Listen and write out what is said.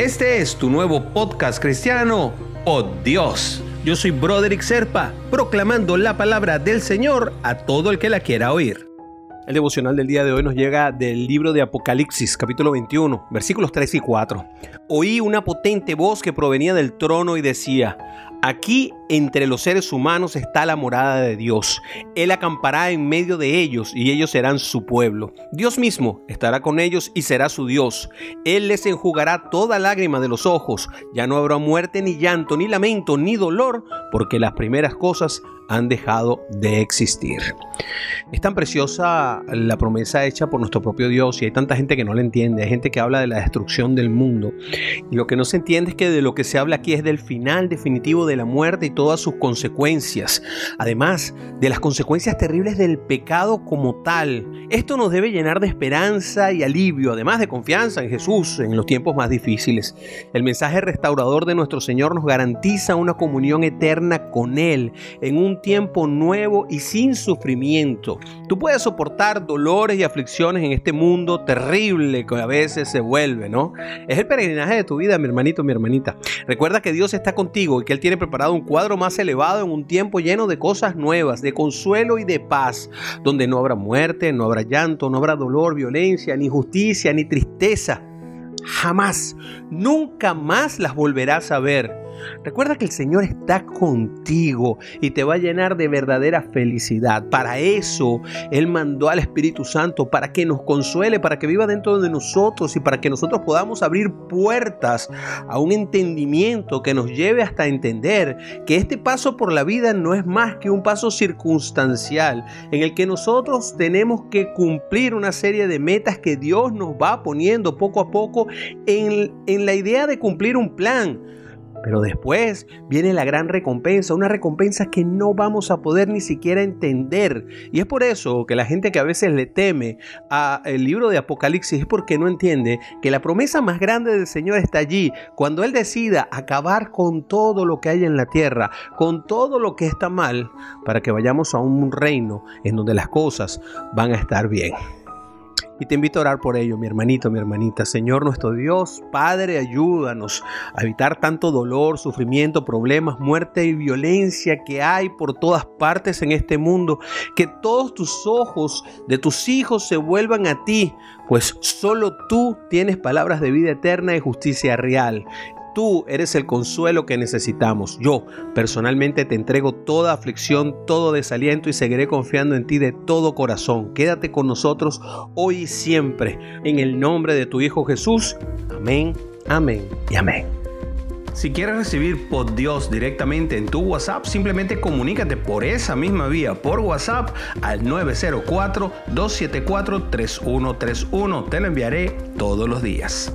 Este es tu nuevo podcast cristiano, Oh Dios. Yo soy Broderick Serpa, proclamando la palabra del Señor a todo el que la quiera oír. El devocional del día de hoy nos llega del libro de Apocalipsis, capítulo 21, versículos 3 y 4. Oí una potente voz que provenía del trono y decía, Aquí entre los seres humanos está la morada de Dios. Él acampará en medio de ellos y ellos serán su pueblo. Dios mismo estará con ellos y será su Dios. Él les enjugará toda lágrima de los ojos. Ya no habrá muerte, ni llanto, ni lamento, ni dolor, porque las primeras cosas han dejado de existir. Es tan preciosa la promesa hecha por nuestro propio Dios y hay tanta gente que no la entiende. Hay gente que habla de la destrucción del mundo. Y lo que no se entiende es que de lo que se habla aquí es del final definitivo de la muerte y todas sus consecuencias. Además de las consecuencias terribles del pecado como tal. Esto nos debe llenar de esperanza y alivio, además de confianza en Jesús en los tiempos más difíciles. El mensaje restaurador de nuestro Señor nos garantiza una comunión eterna con Él en un tiempo nuevo y sin sufrimiento. Tú puedes soportar dolores y aflicciones en este mundo terrible que a veces se vuelve, ¿no? Es el peregrinaje de tu vida, mi hermanito, mi hermanita. Recuerda que Dios está contigo y que Él tiene preparado un cuadro más elevado en un tiempo lleno de cosas nuevas, de consuelo y de paz, donde no habrá muerte, no habrá llanto, no habrá dolor, violencia, ni justicia, ni tristeza. Jamás, nunca más las volverás a ver Recuerda que el Señor está contigo y te va a llenar de verdadera felicidad. Para eso Él mandó al Espíritu Santo, para que nos consuele, para que viva dentro de nosotros y para que nosotros podamos abrir puertas a un entendimiento que nos lleve hasta entender que este paso por la vida no es más que un paso circunstancial en el que nosotros tenemos que cumplir una serie de metas que Dios nos va poniendo poco a poco en, en la idea de cumplir un plan pero después viene la gran recompensa, una recompensa que no vamos a poder ni siquiera entender. Y es por eso que la gente que a veces le teme al libro de Apocalipsis es porque no entiende que la promesa más grande del Señor está allí. Cuando Él decida acabar con todo lo que hay en la tierra, con todo lo que está mal, para que vayamos a un reino en donde las cosas van a estar bien. Y te invito a orar por ello, mi hermanito, mi hermanita. Señor nuestro Dios, Padre, ayúdanos a evitar tanto dolor, sufrimiento, problemas, muerte y violencia que hay por todas partes en este mundo. Que todos tus ojos de tus hijos se vuelvan a ti, pues solo tú tienes palabras de vida eterna y justicia real. Tú eres el consuelo que necesitamos. Yo personalmente te entrego toda aflicción, todo desaliento y seguiré confiando en ti de todo corazón. Quédate con nosotros hoy y siempre. En el nombre de tu Hijo Jesús. Amén, amén y amén. Si quieres recibir por Dios directamente en tu WhatsApp, simplemente comunícate por esa misma vía por WhatsApp al 904-274-3131. Te lo enviaré todos los días.